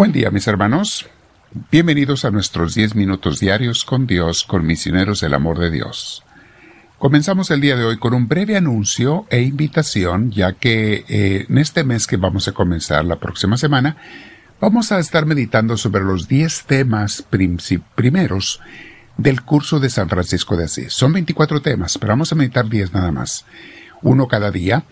Buen día mis hermanos. Bienvenidos a nuestros 10 minutos diarios con Dios, con misioneros del amor de Dios. Comenzamos el día de hoy con un breve anuncio e invitación, ya que eh, en este mes que vamos a comenzar la próxima semana, vamos a estar meditando sobre los 10 temas primeros del curso de San Francisco de Asís. Son 24 temas, pero vamos a meditar 10 nada más. Uno cada día.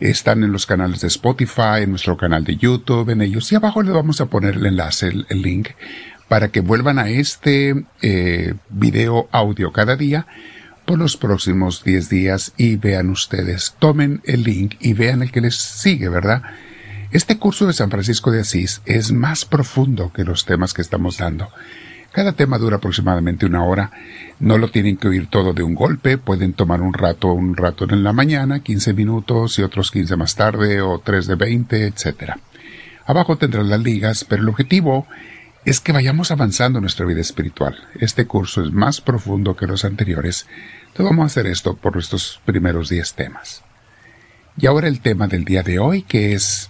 Están en los canales de Spotify, en nuestro canal de YouTube, en ellos. Y abajo les vamos a poner el enlace, el, link, para que vuelvan a este eh, video audio cada día por los próximos 10 días y vean ustedes, tomen el link y vean el que les sigue, ¿verdad? Este curso de San Francisco de Asís es más profundo que los temas que estamos dando. Cada tema dura aproximadamente una hora. No lo tienen que oír todo de un golpe. Pueden tomar un rato, un rato en la mañana, 15 minutos y otros 15 más tarde o 3 de 20, etc. Abajo tendrán las ligas, pero el objetivo es que vayamos avanzando en nuestra vida espiritual. Este curso es más profundo que los anteriores. Entonces vamos a hacer esto por nuestros primeros 10 temas. Y ahora el tema del día de hoy que es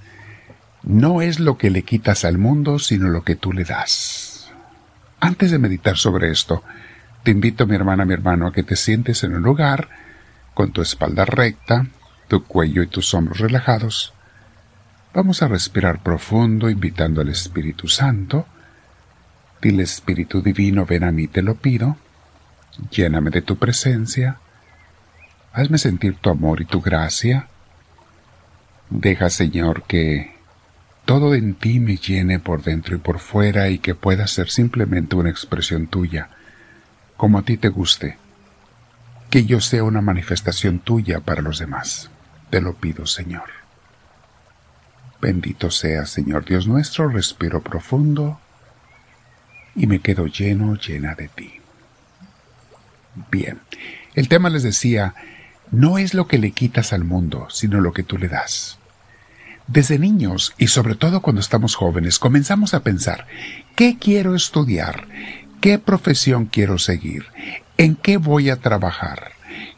no es lo que le quitas al mundo, sino lo que tú le das. Antes de meditar sobre esto, te invito, mi hermana, mi hermano, a que te sientes en un lugar con tu espalda recta, tu cuello y tus hombros relajados. Vamos a respirar profundo, invitando al Espíritu Santo. Dile, Espíritu Divino, ven a mí, te lo pido. Lléname de tu presencia. Hazme sentir tu amor y tu gracia. Deja, Señor, que todo en ti me llene por dentro y por fuera y que pueda ser simplemente una expresión tuya, como a ti te guste. Que yo sea una manifestación tuya para los demás. Te lo pido, Señor. Bendito sea, Señor Dios nuestro, respiro profundo y me quedo lleno, llena de ti. Bien, el tema les decía, no es lo que le quitas al mundo, sino lo que tú le das. Desde niños y sobre todo cuando estamos jóvenes comenzamos a pensar, ¿qué quiero estudiar? ¿Qué profesión quiero seguir? ¿En qué voy a trabajar?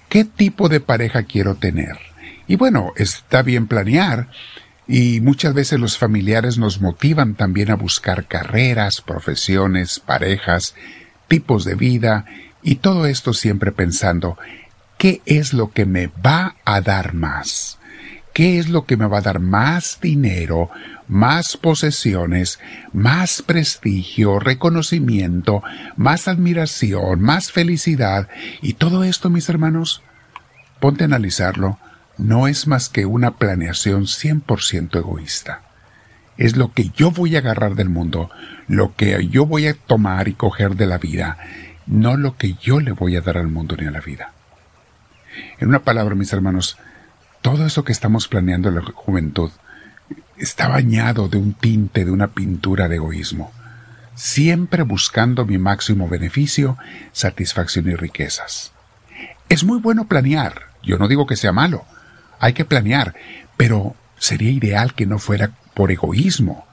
¿Qué tipo de pareja quiero tener? Y bueno, está bien planear y muchas veces los familiares nos motivan también a buscar carreras, profesiones, parejas, tipos de vida y todo esto siempre pensando, ¿qué es lo que me va a dar más? ¿Qué es lo que me va a dar más dinero, más posesiones, más prestigio, reconocimiento, más admiración, más felicidad? Y todo esto, mis hermanos, ponte a analizarlo, no es más que una planeación 100% egoísta. Es lo que yo voy a agarrar del mundo, lo que yo voy a tomar y coger de la vida, no lo que yo le voy a dar al mundo ni a la vida. En una palabra, mis hermanos, todo eso que estamos planeando en la juventud está bañado de un tinte, de una pintura de egoísmo, siempre buscando mi máximo beneficio, satisfacción y riquezas. Es muy bueno planear, yo no digo que sea malo, hay que planear, pero sería ideal que no fuera por egoísmo,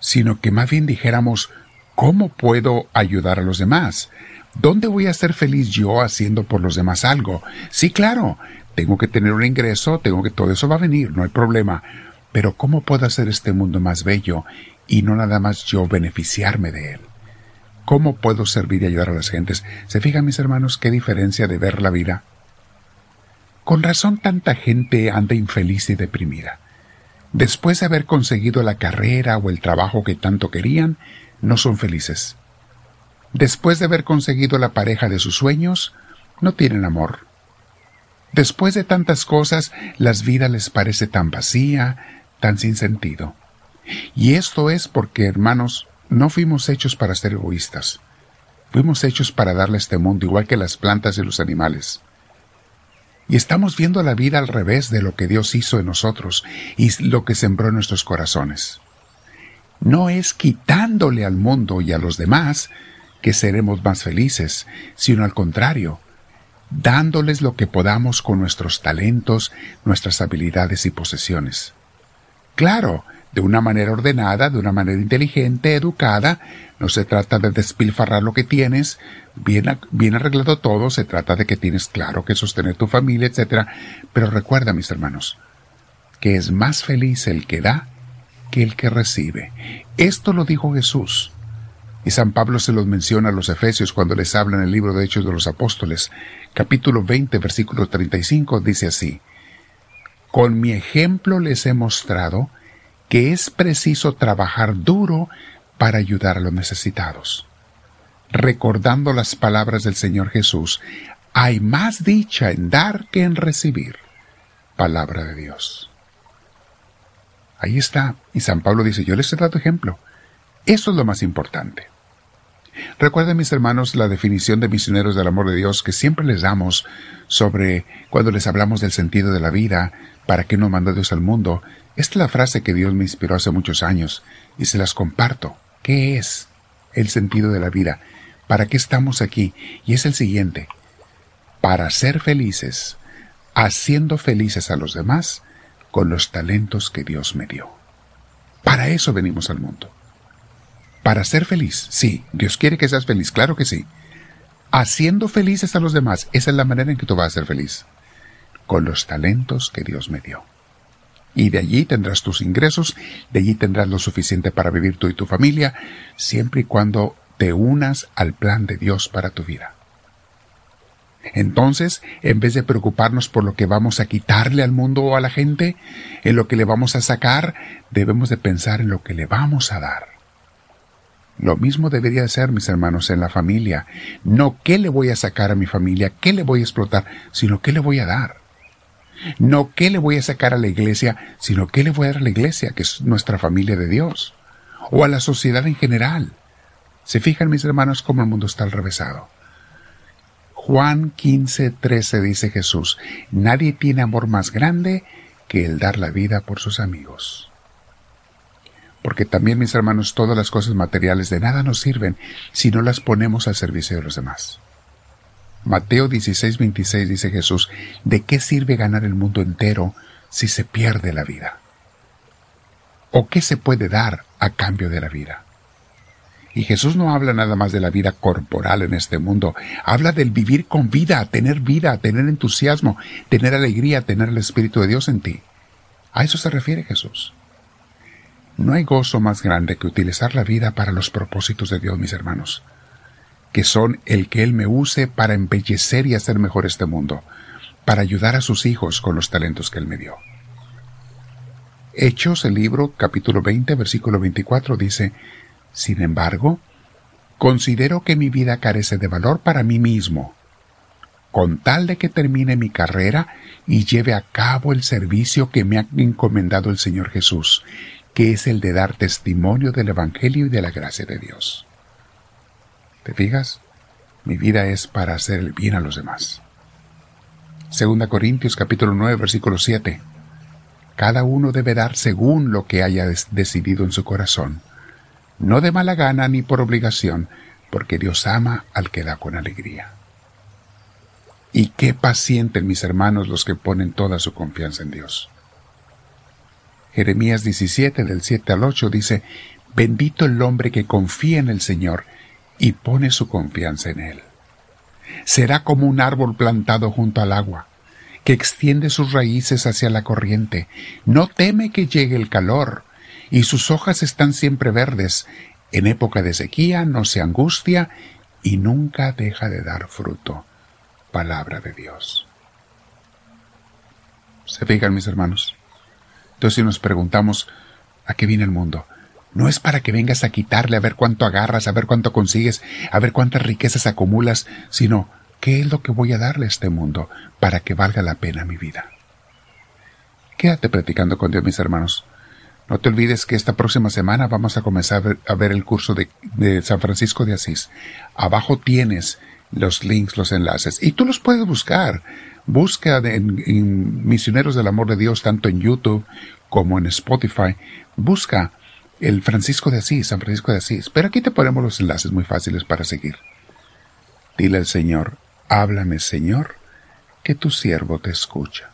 sino que más bien dijéramos, ¿cómo puedo ayudar a los demás? ¿Dónde voy a ser feliz yo haciendo por los demás algo? Sí, claro, tengo que tener un ingreso, tengo que todo eso va a venir, no hay problema. Pero ¿cómo puedo hacer este mundo más bello y no nada más yo beneficiarme de él? ¿Cómo puedo servir y ayudar a las gentes? ¿Se fijan mis hermanos qué diferencia de ver la vida? Con razón tanta gente anda infeliz y deprimida. Después de haber conseguido la carrera o el trabajo que tanto querían, no son felices. Después de haber conseguido la pareja de sus sueños, no tienen amor, Después de tantas cosas, las vidas les parece tan vacía, tan sin sentido. Y esto es porque, hermanos, no fuimos hechos para ser egoístas. Fuimos hechos para darle a este mundo igual que las plantas y los animales. Y estamos viendo la vida al revés de lo que Dios hizo en nosotros y lo que sembró en nuestros corazones. No es quitándole al mundo y a los demás que seremos más felices, sino al contrario, dándoles lo que podamos con nuestros talentos, nuestras habilidades y posesiones. Claro, de una manera ordenada, de una manera inteligente, educada, no se trata de despilfarrar lo que tienes, bien, bien arreglado todo, se trata de que tienes claro que sostener tu familia, etc. Pero recuerda, mis hermanos, que es más feliz el que da que el que recibe. Esto lo dijo Jesús. Y San Pablo se los menciona a los Efesios cuando les habla en el libro de Hechos de los Apóstoles, capítulo 20, versículo 35, dice así, Con mi ejemplo les he mostrado que es preciso trabajar duro para ayudar a los necesitados. Recordando las palabras del Señor Jesús, hay más dicha en dar que en recibir. Palabra de Dios. Ahí está. Y San Pablo dice, yo les he dado ejemplo. Eso es lo más importante. Recuerden, mis hermanos, la definición de misioneros del amor de Dios que siempre les damos sobre cuando les hablamos del sentido de la vida, para qué no manda Dios al mundo. Esta es la frase que Dios me inspiró hace muchos años y se las comparto. ¿Qué es el sentido de la vida? ¿Para qué estamos aquí? Y es el siguiente. Para ser felices, haciendo felices a los demás con los talentos que Dios me dio. Para eso venimos al mundo. Para ser feliz, sí, Dios quiere que seas feliz, claro que sí. Haciendo felices a los demás, esa es la manera en que tú vas a ser feliz. Con los talentos que Dios me dio. Y de allí tendrás tus ingresos, de allí tendrás lo suficiente para vivir tú y tu familia, siempre y cuando te unas al plan de Dios para tu vida. Entonces, en vez de preocuparnos por lo que vamos a quitarle al mundo o a la gente, en lo que le vamos a sacar, debemos de pensar en lo que le vamos a dar. Lo mismo debería ser, mis hermanos, en la familia. No qué le voy a sacar a mi familia, qué le voy a explotar, sino qué le voy a dar. No qué le voy a sacar a la iglesia, sino qué le voy a dar a la iglesia, que es nuestra familia de Dios. O a la sociedad en general. Se fijan, mis hermanos, cómo el mundo está al revésado. Juan 15, 13 dice Jesús, nadie tiene amor más grande que el dar la vida por sus amigos. Porque también, mis hermanos, todas las cosas materiales de nada nos sirven si no las ponemos al servicio de los demás. Mateo 16, 26 dice Jesús, ¿de qué sirve ganar el mundo entero si se pierde la vida? ¿O qué se puede dar a cambio de la vida? Y Jesús no habla nada más de la vida corporal en este mundo, habla del vivir con vida, tener vida, tener entusiasmo, tener alegría, tener el Espíritu de Dios en ti. A eso se refiere Jesús. No hay gozo más grande que utilizar la vida para los propósitos de Dios, mis hermanos, que son el que Él me use para embellecer y hacer mejor este mundo, para ayudar a sus hijos con los talentos que Él me dio. Hechos, el libro, capítulo 20, versículo 24, dice, sin embargo, considero que mi vida carece de valor para mí mismo, con tal de que termine mi carrera y lleve a cabo el servicio que me ha encomendado el Señor Jesús, que es el de dar testimonio del Evangelio y de la gracia de Dios. ¿Te fijas? Mi vida es para hacer el bien a los demás. Segunda Corintios capítulo 9 versículo 7. Cada uno debe dar según lo que haya decidido en su corazón, no de mala gana ni por obligación, porque Dios ama al que da con alegría. Y qué pacientes mis hermanos los que ponen toda su confianza en Dios. Jeremías 17 del 7 al 8 dice, Bendito el hombre que confía en el Señor y pone su confianza en Él. Será como un árbol plantado junto al agua, que extiende sus raíces hacia la corriente, no teme que llegue el calor, y sus hojas están siempre verdes. En época de sequía no se angustia y nunca deja de dar fruto. Palabra de Dios. ¿Se fijan, mis hermanos? Entonces, si nos preguntamos, ¿a qué viene el mundo? No es para que vengas a quitarle a ver cuánto agarras, a ver cuánto consigues, a ver cuántas riquezas acumulas, sino, ¿qué es lo que voy a darle a este mundo para que valga la pena mi vida? Quédate platicando con Dios, mis hermanos. No te olvides que esta próxima semana vamos a comenzar a ver, el curso de, San Francisco de Asís. Abajo tienes los links, los enlaces, y tú los puedes buscar. Busca en, Misioneros del Amor de Dios tanto en YouTube como en Spotify. Busca el Francisco de Asís, San Francisco de Asís. Pero aquí te ponemos los enlaces muy fáciles para seguir. Dile al Señor, háblame Señor, que tu siervo te escucha.